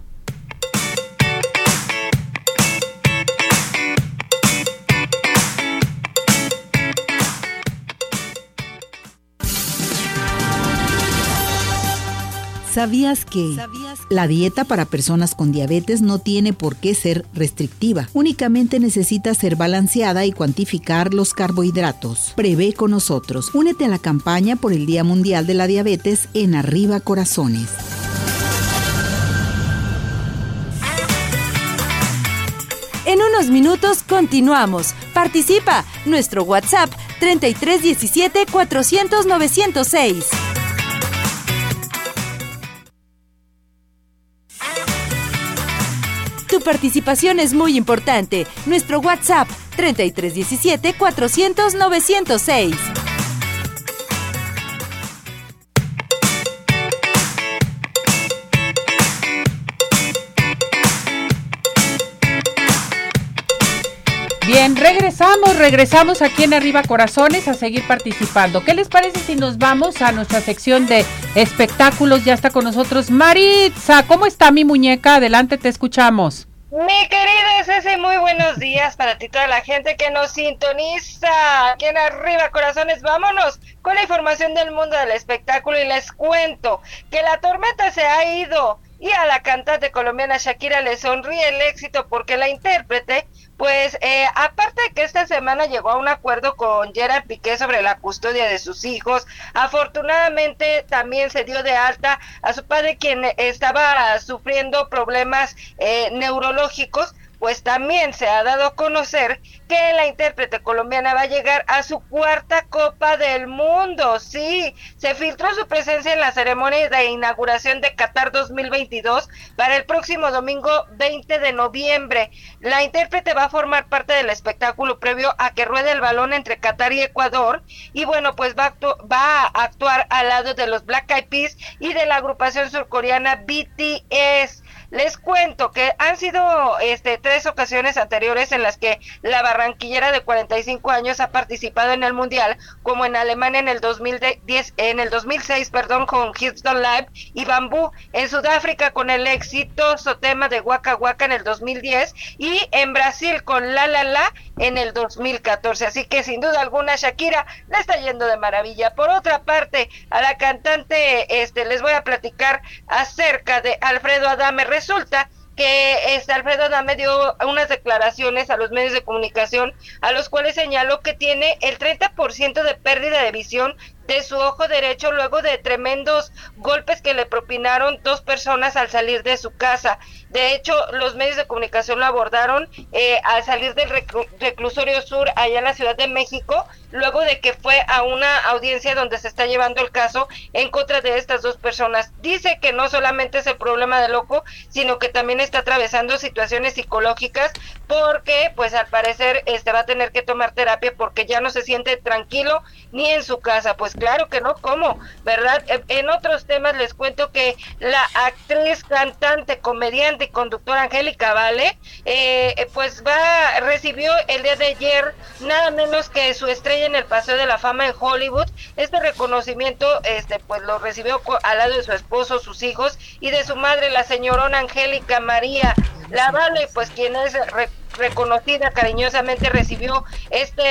¿Sabías que la dieta para personas con diabetes no tiene por qué ser restrictiva? Únicamente necesita ser balanceada y cuantificar los carbohidratos. Prevé con nosotros. Únete a la campaña por el Día Mundial de la Diabetes en Arriba Corazones. En unos minutos continuamos. Participa. Nuestro WhatsApp 3317 400 906. Participación es muy importante. Nuestro WhatsApp 3317 400 906. Bien, regresamos, regresamos aquí en Arriba Corazones a seguir participando. ¿Qué les parece si nos vamos a nuestra sección de espectáculos? Ya está con nosotros Maritza. ¿Cómo está mi muñeca? Adelante, te escuchamos. Mi querida Ceci, muy buenos días para ti, toda la gente que nos sintoniza. Aquí en Arriba Corazones, vámonos con la información del mundo del espectáculo y les cuento que la tormenta se ha ido y a la cantante colombiana Shakira le sonríe el éxito porque la intérprete, pues eh, aparte de que esta semana llegó a un acuerdo con Gerard Piqué sobre la custodia de sus hijos, afortunadamente también se dio de alta a su padre quien estaba sufriendo problemas eh, neurológicos pues también se ha dado a conocer que la intérprete colombiana va a llegar a su cuarta Copa del Mundo. Sí, se filtró su presencia en la ceremonia de inauguración de Qatar 2022 para el próximo domingo 20 de noviembre. La intérprete va a formar parte del espectáculo previo a que ruede el balón entre Qatar y Ecuador y bueno, pues va a, va a actuar al lado de los Black Eyed Peas y de la agrupación surcoreana BTS. Les cuento que han sido este, tres ocasiones anteriores en las que la barranquillera de 45 años ha participado en el Mundial, como en Alemania en el 2010, en el 2006, perdón, con Houston Live y Bambú, en Sudáfrica con el exitoso tema de Waka Waka en el 2010 y en Brasil con La La La en el 2014. Así que sin duda alguna Shakira le está yendo de maravilla. Por otra parte, a la cantante este les voy a platicar acerca de Alfredo Adame resulta que este Alfredo Dame dio unas declaraciones a los medios de comunicación a los cuales señaló que tiene el 30% de pérdida de visión de su ojo derecho luego de tremendos golpes que le propinaron dos personas al salir de su casa. De hecho, los medios de comunicación lo abordaron eh, al salir del reclusorio sur allá en la Ciudad de México, luego de que fue a una audiencia donde se está llevando el caso en contra de estas dos personas. Dice que no solamente es el problema del ojo, sino que también está atravesando situaciones psicológicas porque, pues al parecer, este va a tener que tomar terapia porque ya no se siente tranquilo ni en su casa. Pues claro que no, ¿cómo? ¿Verdad? En otros temas les cuento que la actriz, cantante, comediante y conductora Angélica Vale, eh, pues va, recibió el día de ayer nada menos que su estrella en el Paseo de la Fama en Hollywood. Este reconocimiento, este, pues lo recibió al lado de su esposo, sus hijos y de su madre, la señorona Angélica María La Vale, pues quien es reconocida cariñosamente recibió este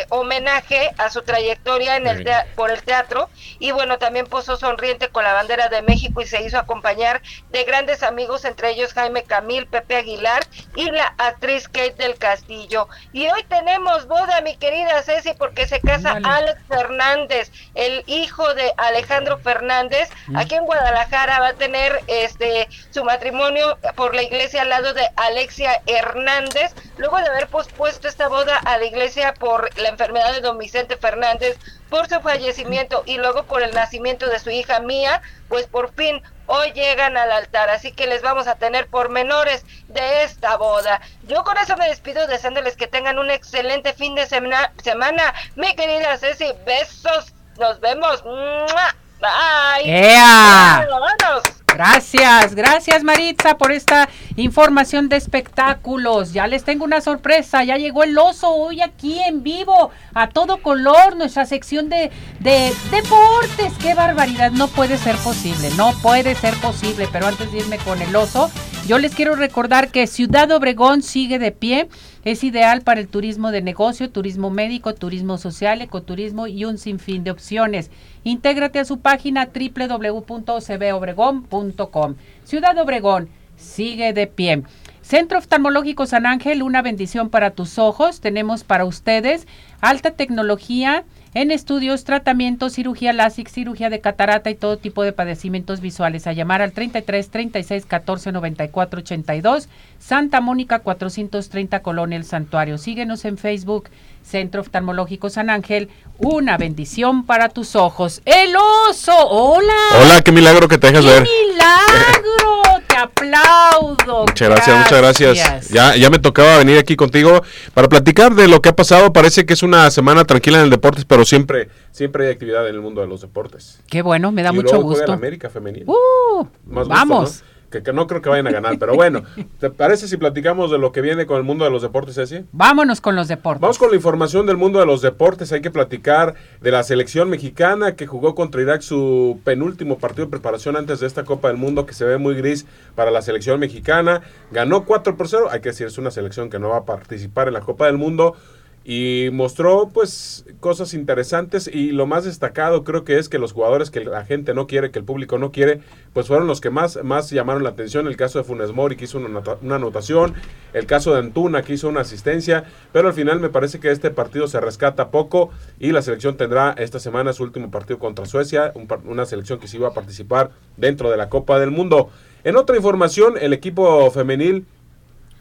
eh, homenaje a su trayectoria en el por el teatro. Y bueno también posó sonriente con la bandera de México y se hizo acompañar de grandes amigos entre ellos Jaime Camil, Pepe Aguilar y la actriz Kate del Castillo. Y hoy tenemos boda mi querida Ceci porque se casa Alex Fernández el hijo de Alejandro Fernández. Mm. aquí en Guadalajara va a tener este su matrimonio por la iglesia al lado de Alexia Hernández luego de haber pospuesto esta boda a la iglesia por la enfermedad de don Vicente Fernández, por su fallecimiento y luego por el nacimiento de su hija Mía, pues por fin hoy llegan al altar, así que les vamos a tener pormenores de esta boda. Yo con eso me despido deseándoles que tengan un excelente fin de semana, semana. mi querida Ceci, besos, nos vemos. Bye. Gracias, gracias Maritza por esta información de espectáculos. Ya les tengo una sorpresa, ya llegó el oso hoy aquí en vivo, a todo color, nuestra sección de, de deportes. Qué barbaridad, no puede ser posible, no puede ser posible. Pero antes de irme con el oso, yo les quiero recordar que Ciudad Obregón sigue de pie. Es ideal para el turismo de negocio, turismo médico, turismo social, ecoturismo y un sinfín de opciones. Intégrate a su página www.cbobregón.com. Ciudad Obregón sigue de pie. Centro Oftalmológico San Ángel, una bendición para tus ojos. Tenemos para ustedes alta tecnología en estudios, tratamientos, cirugía láser, cirugía de catarata y todo tipo de padecimientos visuales. A llamar al 33 36 14 94 82, Santa Mónica 430 Colonia El Santuario. Síguenos en Facebook, Centro Oftalmológico San Ángel. Una bendición para tus ojos. ¡El oso! ¡Hola! Hola, qué milagro que te dejas ¡Qué ver. milagro! ¡Te aplaudo! Muchas gracias, muchas gracias. Ya, ya me tocaba venir aquí contigo para platicar de lo que ha pasado. Parece que es una semana tranquila en el deporte, pero siempre, siempre hay actividad en el mundo de los deportes. Qué bueno, me da Y mucho luego juega gusto. la América femenil. Uh, Más gusto, vamos. ¿no? Que, que no creo que vayan a ganar, pero bueno, ¿te parece si platicamos de lo que viene con el mundo de los deportes, Ceci? Vámonos con los deportes. Vamos con la información del mundo de los deportes. Hay que platicar de la selección mexicana que jugó contra Irak su penúltimo partido de preparación antes de esta Copa del Mundo que se ve muy gris para la selección mexicana. Ganó 4 por 0. Hay que decir, es una selección que no va a participar en la Copa del Mundo. Y mostró pues cosas interesantes y lo más destacado creo que es que los jugadores que la gente no quiere, que el público no quiere, pues fueron los que más, más llamaron la atención. El caso de Funes Mori que hizo una, una anotación, el caso de Antuna que hizo una asistencia, pero al final me parece que este partido se rescata poco y la selección tendrá esta semana su último partido contra Suecia, una selección que sí iba a participar dentro de la Copa del Mundo. En otra información, el equipo femenil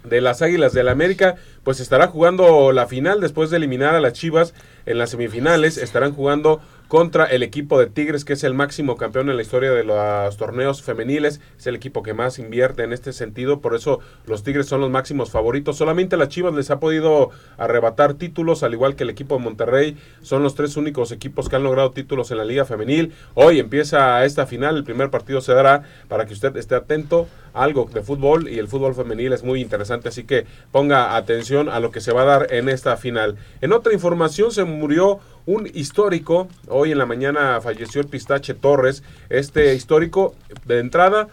de las Águilas del América, pues estará jugando la final después de eliminar a las Chivas en las semifinales. Estarán jugando contra el equipo de Tigres, que es el máximo campeón en la historia de los torneos femeniles. Es el equipo que más invierte en este sentido, por eso los Tigres son los máximos favoritos. Solamente las Chivas les ha podido arrebatar títulos, al igual que el equipo de Monterrey. Son los tres únicos equipos que han logrado títulos en la Liga Femenil. Hoy empieza esta final, el primer partido se dará para que usted esté atento a algo de fútbol y el fútbol femenil es muy interesante, así que ponga atención a lo que se va a dar en esta final. En otra información se murió un histórico, hoy en la mañana falleció el Pistache Torres, este histórico de entrada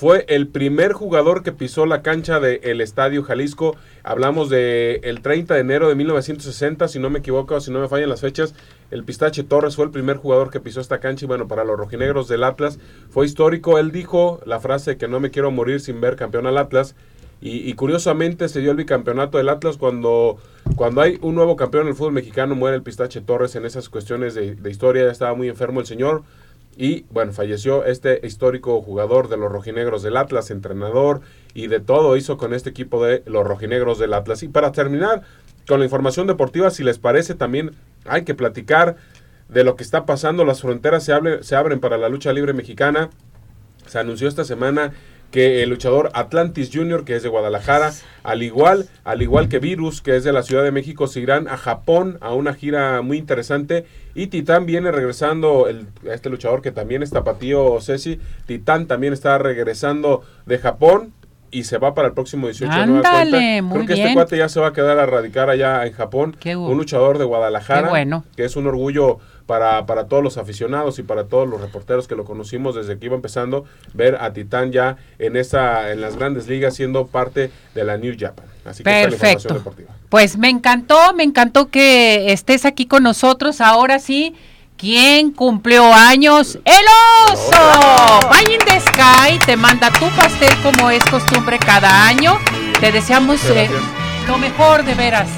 fue el primer jugador que pisó la cancha del Estadio Jalisco. Hablamos de el 30 de enero de 1960, si no me equivoco, si no me fallan las fechas. El Pistache Torres fue el primer jugador que pisó esta cancha y bueno, para los rojinegros del Atlas fue histórico. Él dijo la frase que no me quiero morir sin ver campeón al Atlas. Y, curiosamente se dio el bicampeonato del Atlas cuando, cuando hay un nuevo campeón en el fútbol mexicano, muere el Pistache Torres en esas cuestiones de, de historia, ya estaba muy enfermo el señor y bueno, falleció este histórico jugador de los rojinegros del Atlas, entrenador y de todo hizo con este equipo de los rojinegros del Atlas. Y para terminar con la información deportiva, si les parece, también hay que platicar de lo que está pasando. Las fronteras se, se abren para la lucha libre mexicana. Se anunció esta semana que el luchador Atlantis Jr., que es de Guadalajara, al igual, al igual que Virus, que es de la Ciudad de México, se irán a Japón a una gira muy interesante. Y Titán viene regresando, el, este luchador que también es tapatío Ceci, Titán también está regresando de Japón y se va para el próximo 18 Ándale, Creo que este cuate ya se va a quedar a radicar allá en Japón. un luchador de Guadalajara, bueno. que es un orgullo para, para todos los aficionados y para todos los reporteros que lo conocimos desde que iba empezando, ver a Titán ya en esa, en las grandes ligas siendo parte de la New Japan. Así que Perfecto. Pues me encantó, me encantó que estés aquí con nosotros. Ahora sí, ¿quién cumplió años? ¡El oso! Vaya in the Sky te manda tu pastel como es costumbre cada año. Te deseamos eh, lo mejor de veras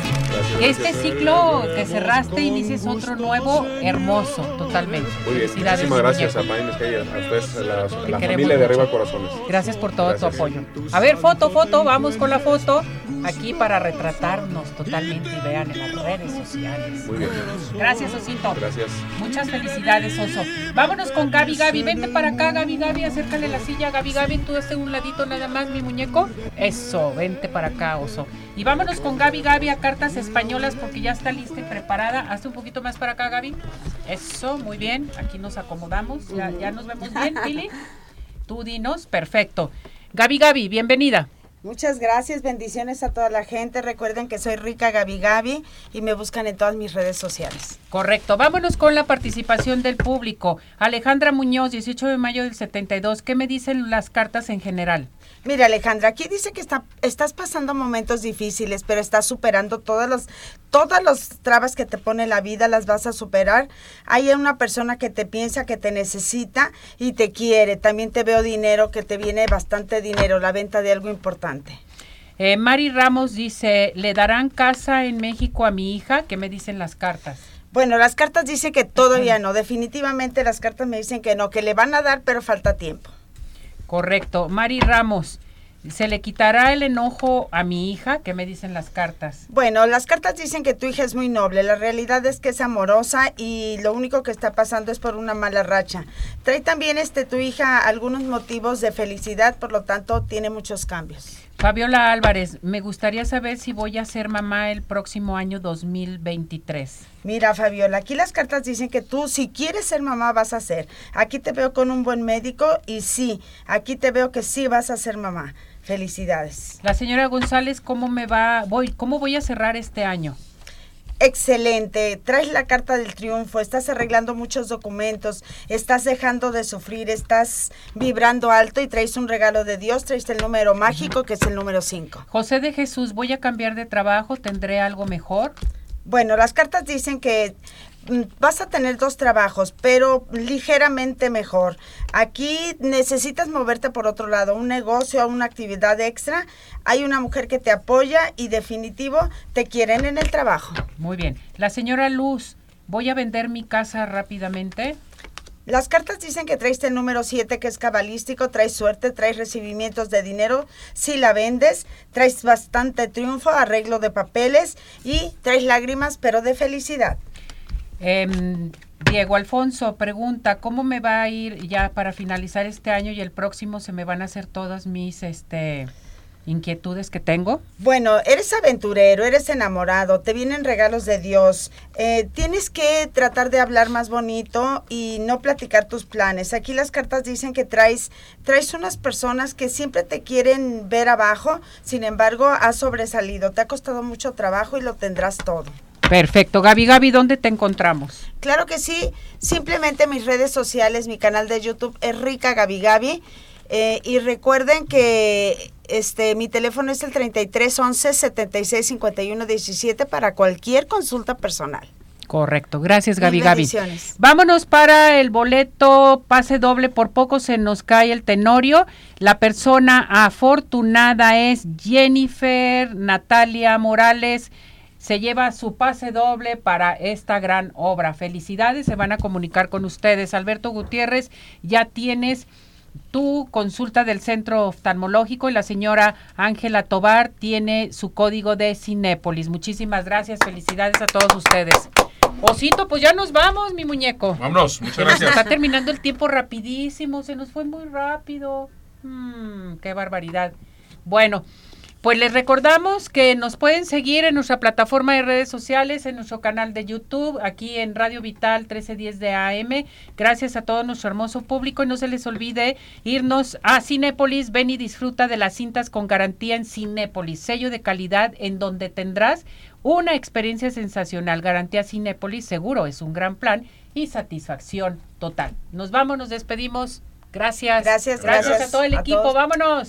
este ciclo que cerraste inicies otro nuevo, hermoso, totalmente. Muy bien, muchísimas gracias a a ustedes, a, la, familia de Arriba Corazones. Gracias por todo tu apoyo. A ver, foto, foto, vamos con la foto aquí para retratarnos totalmente y vean en las redes sociales. Muy bien. Gracias, Osito. Gracias. Muchas felicidades, Oso. Vámonos con Gaby Gaby. Vente para acá, Gaby Gaby. Acércale la silla, Gaby Gaby. Tú este un ladito nada más, mi muñeco. Eso, vente para acá, Oso. Y vámonos con Gaby Gaby a cartas españolas porque ya está lista y preparada. Hazte un poquito más para acá, Gaby. Eso, muy bien. Aquí nos acomodamos. Ya, ya nos vemos bien, Pili. Tú dinos, perfecto. Gaby Gaby, bienvenida. Muchas gracias, bendiciones a toda la gente. Recuerden que soy Rica Gaby Gaby y me buscan en todas mis redes sociales. Correcto, vámonos con la participación del público. Alejandra Muñoz, 18 de mayo del 72, ¿qué me dicen las cartas en general? Mira, Alejandra, aquí dice que está, estás pasando momentos difíciles, pero estás superando todas las, todas las trabas que te pone la vida, las vas a superar. Hay una persona que te piensa, que te necesita y te quiere. También te veo dinero, que te viene bastante dinero, la venta de algo importante. Eh, Mari Ramos dice, ¿le darán casa en México a mi hija? ¿Qué me dicen las cartas? Bueno, las cartas dicen que todavía no. Definitivamente las cartas me dicen que no, que le van a dar, pero falta tiempo. Correcto. Mari Ramos, ¿se le quitará el enojo a mi hija? ¿Qué me dicen las cartas? Bueno, las cartas dicen que tu hija es muy noble. La realidad es que es amorosa y lo único que está pasando es por una mala racha. Trae también este tu hija algunos motivos de felicidad, por lo tanto tiene muchos cambios. Fabiola Álvarez, me gustaría saber si voy a ser mamá el próximo año 2023. Mira, Fabiola, aquí las cartas dicen que tú si quieres ser mamá vas a ser. Aquí te veo con un buen médico y sí, aquí te veo que sí vas a ser mamá. Felicidades. La señora González, ¿cómo me va? Voy, ¿cómo voy a cerrar este año? Excelente, traes la carta del triunfo, estás arreglando muchos documentos, estás dejando de sufrir, estás vibrando alto y traes un regalo de Dios, traes el número mágico que es el número 5. José de Jesús, voy a cambiar de trabajo, ¿tendré algo mejor? Bueno, las cartas dicen que vas a tener dos trabajos, pero ligeramente mejor. Aquí necesitas moverte por otro lado, un negocio una actividad extra. Hay una mujer que te apoya y definitivo te quieren en el trabajo. Muy bien. La señora Luz, voy a vender mi casa rápidamente. Las cartas dicen que traes el número 7 que es cabalístico, traes suerte, traes recibimientos de dinero si la vendes, traes bastante triunfo, arreglo de papeles y traes lágrimas pero de felicidad. Em, Diego Alfonso pregunta, ¿cómo me va a ir ya para finalizar este año y el próximo se me van a hacer todas mis este inquietudes que tengo? Bueno, eres aventurero, eres enamorado, te vienen regalos de Dios. Eh, tienes que tratar de hablar más bonito y no platicar tus planes. Aquí las cartas dicen que traes, traes unas personas que siempre te quieren ver abajo, sin embargo, has sobresalido. Te ha costado mucho trabajo y lo tendrás todo. Perfecto. Gaby, Gaby, ¿dónde te encontramos? Claro que sí. Simplemente mis redes sociales, mi canal de YouTube es Rica Gaby Gaby. Eh, y recuerden que este mi teléfono es el 33 11 76 51 17 para cualquier consulta personal. Correcto, gracias Gaby Gaby. Vámonos para el boleto pase doble, por poco se nos cae el tenorio. La persona afortunada es Jennifer Natalia Morales. Se lleva su pase doble para esta gran obra. Felicidades, se van a comunicar con ustedes. Alberto Gutiérrez, ya tienes tu consulta del centro oftalmológico y la señora Ángela Tobar tiene su código de Cinépolis. Muchísimas gracias, felicidades a todos ustedes. Osito, pues ya nos vamos, mi muñeco. Vámonos, muchas gracias. Está terminando el tiempo rapidísimo, se nos fue muy rápido. Mm, qué barbaridad. Bueno, pues les recordamos que nos pueden seguir en nuestra plataforma de redes sociales, en nuestro canal de YouTube, aquí en Radio Vital 1310 de AM. Gracias a todo nuestro hermoso público y no se les olvide irnos a Cinépolis. Ven y disfruta de las cintas con garantía en Cinépolis, sello de calidad en donde tendrás una experiencia sensacional. Garantía Cinépolis, seguro es un gran plan y satisfacción total. Nos vamos, nos despedimos. Gracias. Gracias, gracias, a todo el equipo. Vámonos.